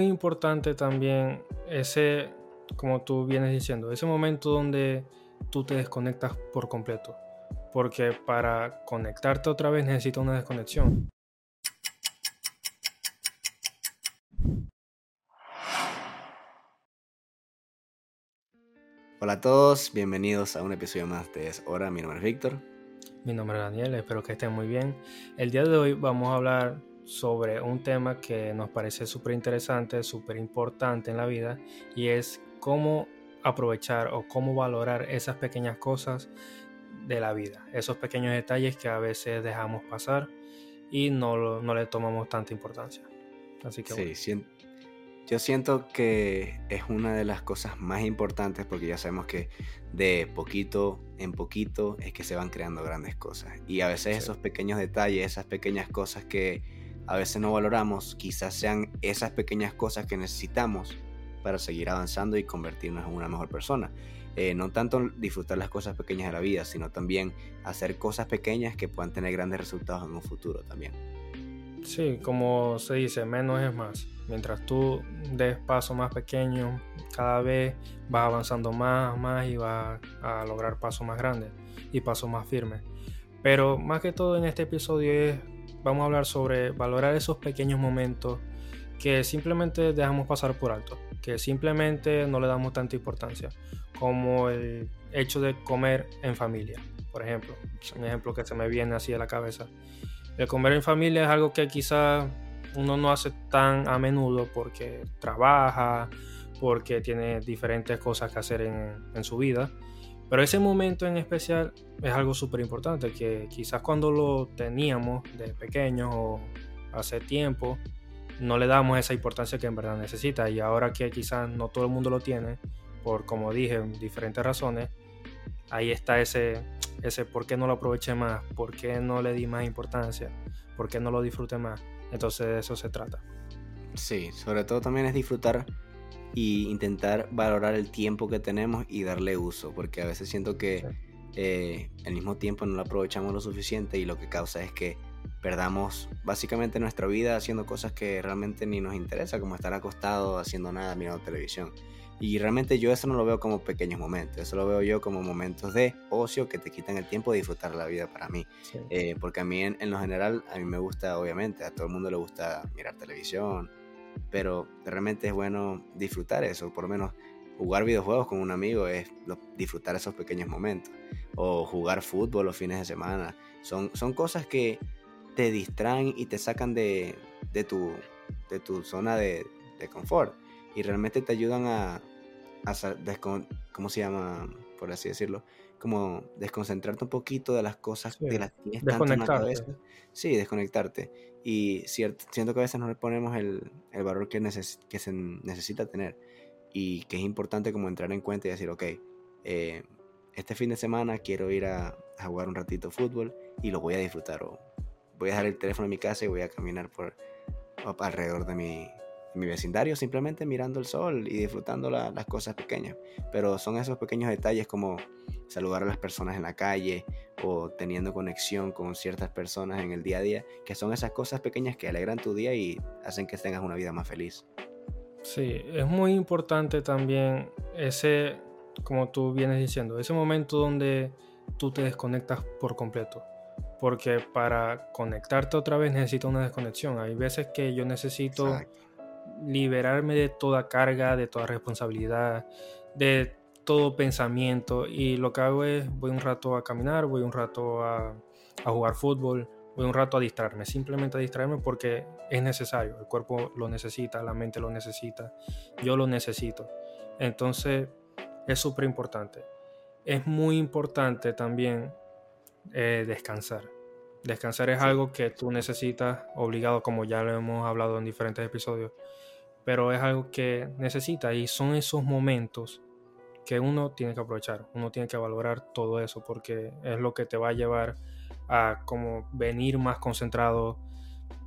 muy importante también ese, como tú vienes diciendo, ese momento donde tú te desconectas por completo. Porque para conectarte otra vez necesitas una desconexión. Hola a todos, bienvenidos a un episodio más de Es Hora. Mi nombre es Víctor. Mi nombre es Daniel, espero que estén muy bien. El día de hoy vamos a hablar sobre un tema que nos parece súper interesante, súper importante en la vida y es cómo aprovechar o cómo valorar esas pequeñas cosas de la vida, esos pequeños detalles que a veces dejamos pasar y no, no le tomamos tanta importancia. Así que sí, yo siento que es una de las cosas más importantes porque ya sabemos que de poquito en poquito es que se van creando grandes cosas y a veces esos pequeños detalles, esas pequeñas cosas que a veces no valoramos, quizás sean esas pequeñas cosas que necesitamos para seguir avanzando y convertirnos en una mejor persona. Eh, no tanto disfrutar las cosas pequeñas de la vida, sino también hacer cosas pequeñas que puedan tener grandes resultados en un futuro también. Sí, como se dice, menos es más. Mientras tú des pasos más pequeños, cada vez vas avanzando más, más y vas a lograr pasos más grandes y pasos más firmes. Pero más que todo en este episodio es vamos a hablar sobre valorar esos pequeños momentos que simplemente dejamos pasar por alto, que simplemente no le damos tanta importancia, como el hecho de comer en familia, por ejemplo. Un ejemplo que se me viene así a la cabeza. El comer en familia es algo que quizá uno no hace tan a menudo porque trabaja, porque tiene diferentes cosas que hacer en, en su vida pero ese momento en especial es algo súper importante que quizás cuando lo teníamos de pequeño o hace tiempo no le damos esa importancia que en verdad necesita. Y ahora que quizás no todo el mundo lo tiene por como dije diferentes razones ahí está ese ese por qué no lo aproveché más por qué no le di más importancia por qué no lo disfruté más. Entonces de eso se trata. Sí sobre todo también es disfrutar y intentar valorar el tiempo que tenemos y darle uso, porque a veces siento que eh, al mismo tiempo no lo aprovechamos lo suficiente y lo que causa es que perdamos básicamente nuestra vida haciendo cosas que realmente ni nos interesa, como estar acostado haciendo nada, mirando televisión. Y realmente yo eso no lo veo como pequeños momentos, eso lo veo yo como momentos de ocio que te quitan el tiempo de disfrutar la vida para mí. Eh, porque a mí en, en, lo general, a mí me gusta, obviamente, a todo el mundo le gusta mirar televisión, pero realmente es bueno disfrutar eso, por lo menos jugar videojuegos con un amigo es disfrutar esos pequeños momentos, o jugar fútbol los fines de semana, son, son cosas que te distraen y te sacan de, de, tu, de tu zona de, de, confort y realmente te ayudan a, a ¿cómo se llama? Por así decirlo, como desconcentrarte un poquito de las cosas de las tienes tanto en la cabeza. Sí, desconectarte. Y cierto, siento que a veces no le ponemos el, el valor que, que se necesita tener y que es importante como entrar en cuenta y decir, ok, eh, este fin de semana quiero ir a, a, jugar un ratito fútbol y lo voy a disfrutar o voy a dejar el teléfono en mi casa y voy a caminar por alrededor de mi, mi vecindario simplemente mirando el sol y disfrutando las cosas pequeñas. Pero son esos pequeños detalles como saludar a las personas en la calle o teniendo conexión con ciertas personas en el día a día, que son esas cosas pequeñas que alegran tu día y hacen que tengas una vida más feliz. Sí, es muy importante también ese, como tú vienes diciendo, ese momento donde tú te desconectas por completo. Porque para conectarte otra vez necesitas una desconexión. Hay veces que yo necesito liberarme de toda carga, de toda responsabilidad, de todo pensamiento y lo que hago es voy un rato a caminar, voy un rato a, jugar fútbol, voy un rato a distraerme, simplemente a distraerme porque es necesario, el cuerpo lo necesita, la mente lo necesita, yo lo necesito. Entonces es súper importante. Es muy importante también eh, descansar. Descansar es algo que tú necesitas obligado, como ya lo hemos hablado en diferentes episodios, pero es algo que necesita y son esos momentos que uno tiene que aprovechar, uno tiene que valorar todo eso porque es lo que te va a llevar a como venir más concentrado,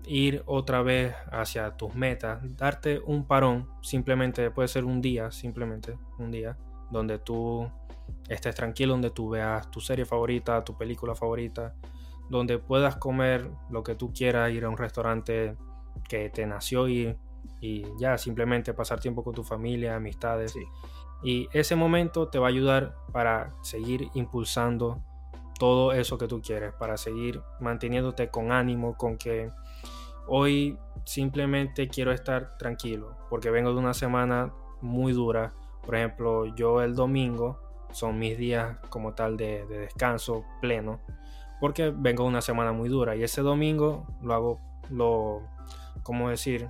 ir otra vez hacia tus metas, darte un parón, simplemente puede ser un día, simplemente un día, donde tú estés tranquilo, donde tú veas tu serie favorita, tu película favorita, donde puedas comer lo que tú quieras, ir a un restaurante que te nació ir y ya simplemente pasar tiempo con tu familia, amistades. Y ese momento te va a ayudar para seguir impulsando todo eso que tú quieres, para seguir manteniéndote con ánimo, con que hoy simplemente quiero estar tranquilo, porque vengo de una semana muy dura. Por ejemplo, yo el domingo son mis días como tal de, descanso pleno, porque vengo de una semana muy dura y ese domingo lo hago, lo, ¿cómo decir?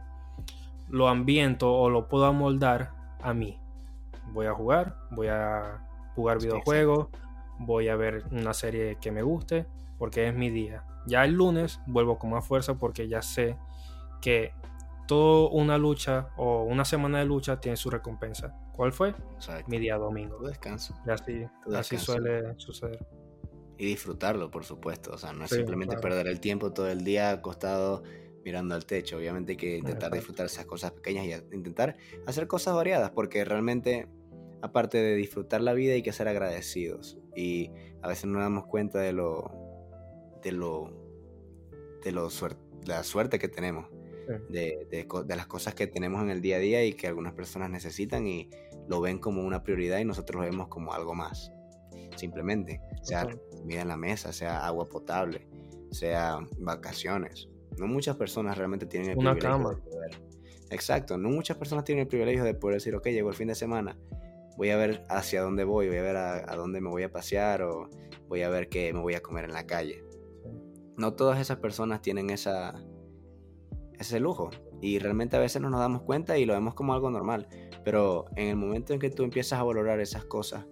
Lo ambiento o lo puedo amoldar a mí. Voy a jugar, voy a jugar videojuegos, voy a ver una serie que me guste, porque es mi día. Ya el lunes vuelvo con más fuerza porque ya sé que toda una lucha o una semana de lucha tiene su recompensa. ¿Cuál fue? Mi día domingo. Tu descanso. Y así, así suele suceder. Y disfrutarlo, por supuesto. O sea, no es simplemente perder el tiempo todo el día acostado mirando al techo. Obviamente hay que intentar disfrutar esas cosas pequeñas y intentar hacer cosas variadas, porque realmente, aparte de disfrutar la vida, hay que ser agradecidos. Y a veces no nos damos cuenta de lo. de lo. de lo la suerte que tenemos de, de, las cosas que tenemos en el día a día y que algunas personas necesitan y lo ven como una prioridad y nosotros lo vemos como algo más. Simplemente, sea comida en la mesa, sea agua potable, sea vacaciones. No muchas personas realmente tienen el una privilegio de poder. Exacto, no muchas personas tienen el privilegio de poder decir, ok, llegó el fin de semana, voy a ver hacia dónde voy, voy a ver a, a dónde me voy a pasear o voy a ver qué me voy a comer en la calle. No todas esas personas tienen esa, ese lujo. Y realmente a veces no nos damos cuenta y lo vemos como algo normal. Pero en el momento en que tú empiezas a valorar esas cosas,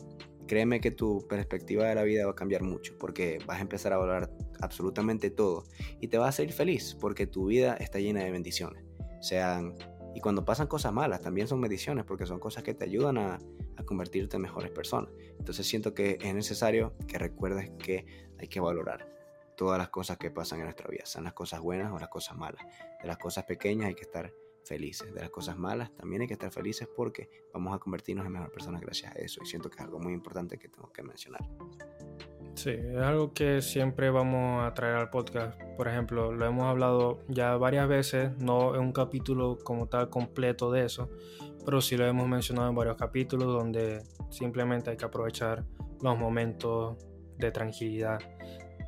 créeme que tu perspectiva de la vida va a cambiar mucho. Porque vas a empezar a valorar absolutamente todo. Y te vas a hacer feliz porque tu vida está llena de bendiciones. Sean... Y cuando pasan cosas malas, también son bendiciones porque son cosas que te ayudan a, a convertirte en mejores personas. Entonces siento que es necesario que recuerdes que hay que valorar todas las cosas que pasan en nuestra vida, sean las cosas buenas o las cosas malas. De las cosas pequeñas hay que estar felices, de las cosas malas también hay que estar felices porque vamos a convertirnos en mejores personas gracias a eso y siento que es algo muy importante que tengo que mencionar. Sí, es algo que siempre vamos a traer al podcast. Por ejemplo, lo hemos hablado ya varias veces, no en un capítulo como tal completo de eso, pero sí lo hemos mencionado en varios capítulos donde simplemente hay que aprovechar los momentos de tranquilidad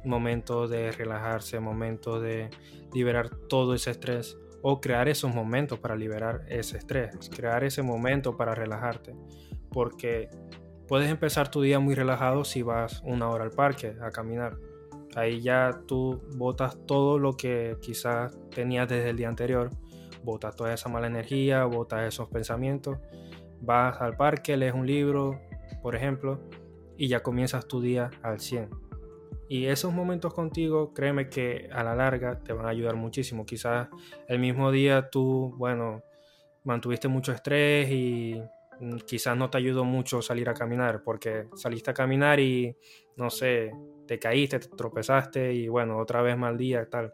momento de relajarse, momento de liberar todo ese estrés o crear esos momentos para liberar ese estrés, crear ese momento para relajarte, porque puedes empezar tu día muy relajado si vas una hora al parque a caminar. Ahí ya tú botas todo lo que quizás tenías desde el día anterior, botas toda esa mala energía, botas esos pensamientos, vas al parque, lees un libro, por ejemplo, y ya comienzas tu día al 100 y esos momentos contigo, créeme que a la larga te van a ayudar muchísimo. Quizás el mismo día tú, bueno, mantuviste mucho estrés y quizás no te ayudó mucho salir a caminar porque saliste a caminar y, no sé, te caíste, te tropezaste y bueno, otra vez mal día, tal.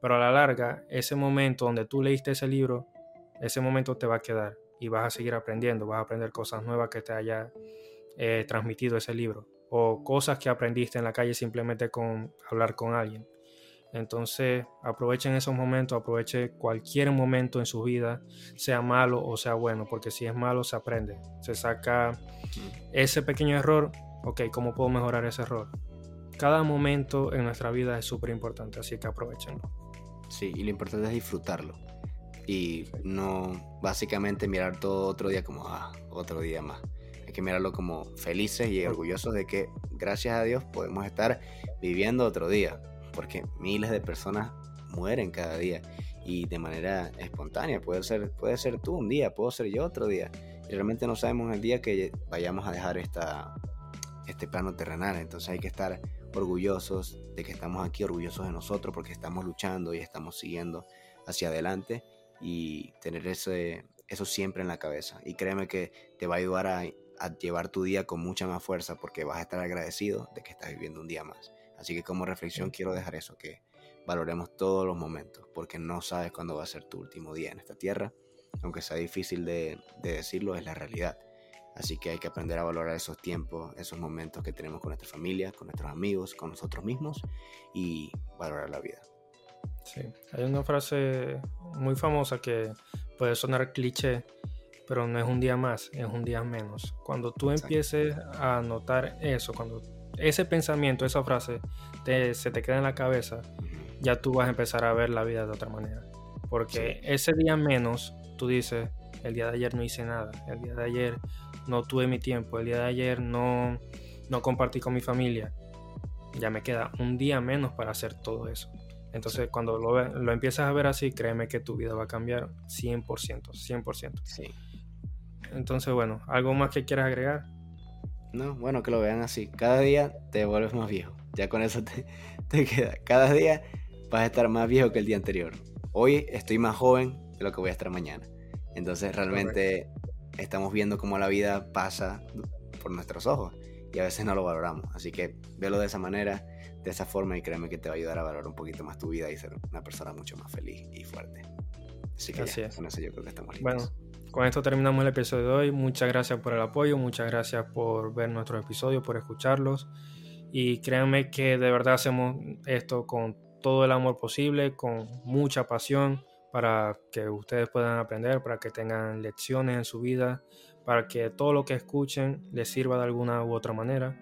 Pero a la larga, ese momento donde tú leíste ese libro, ese momento te va a quedar y vas a seguir aprendiendo, vas a aprender cosas nuevas que te haya eh, transmitido ese libro o cosas que aprendiste en la calle simplemente con hablar con alguien. Entonces aprovechen esos momentos, aprovechen cualquier momento en su vida, sea malo o sea bueno, porque si es malo se aprende, se saca ese pequeño error, ok, ¿cómo puedo mejorar ese error? Cada momento en nuestra vida es súper importante, así que aprovechenlo. Sí, y lo importante es disfrutarlo y no básicamente mirar todo otro día como, ah, otro día más que mirarlo como felices y orgullosos de que gracias a Dios podemos estar viviendo otro día, porque miles de personas mueren cada día y de manera espontánea. Puede ser, puede ser tú un día, puedo ser yo otro día. Y realmente no sabemos el día que vayamos a dejar esta, este plano terrenal. Entonces hay que estar orgullosos de que estamos aquí, orgullosos de nosotros, porque estamos luchando y estamos siguiendo hacia adelante y tener ese, eso siempre en la cabeza. Y créeme que te va a ayudar a a llevar tu día con mucha más fuerza porque vas a estar agradecido de que estás viviendo un día más. Así que como reflexión quiero dejar eso, que valoremos todos los momentos porque no sabes cuándo va a ser tu último día en esta tierra. Aunque sea difícil de, decirlo, es la realidad. Así que hay que aprender a valorar esos tiempos, esos momentos que tenemos con nuestra familia, con nuestros amigos, con nosotros mismos y valorar la vida. Sí, hay una frase muy famosa que puede sonar cliché, pero no es un día más, es un día menos. Cuando tú empieces a notar eso, cuando ese pensamiento, esa frase se te queda en la cabeza, ya tú vas a empezar a ver la vida de otra manera. Porque ese día menos, tú dices, el día de ayer no hice nada, el día de ayer no tuve mi tiempo, el día de ayer no, no compartí con mi familia. Ya me queda un día menos para hacer todo eso. Entonces, cuando lo, lo empiezas a ver así, créeme que tu vida va a cambiar 100%, 100%. Sí. Entonces, bueno, ¿algo más que quieras agregar? No, bueno, que lo vean así. Cada día te vuelves más viejo. Ya con eso te, queda. Cada día vas a estar más viejo que el día anterior. Hoy estoy más joven de lo que voy a estar mañana. Entonces realmente estamos viendo cómo la vida pasa por nuestros ojos y a veces no lo valoramos. Así que velo de esa manera, de esa forma y créeme que te va a ayudar a valorar un poquito más tu vida y ser una persona mucho más feliz y fuerte. Así que Así con eso yo creo que estamos listos. Bueno, con esto terminamos el episodio de hoy. Muchas gracias por el apoyo, muchas gracias por ver nuestros episodios, por escucharlos. Y créanme que de verdad hacemos esto con todo el amor posible, con mucha pasión, para que ustedes puedan aprender, para que tengan lecciones en su vida, para que todo lo que escuchen les sirva de alguna u otra manera.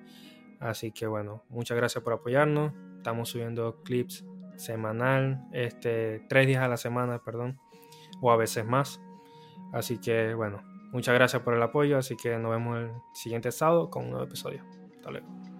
Así que bueno, muchas gracias por apoyarnos. Estamos subiendo clips semanal, este, tres días a la semana, perdón, o a veces más. Así que bueno, muchas gracias por el apoyo. Así que nos vemos el siguiente sábado con un nuevo episodio. Hasta luego.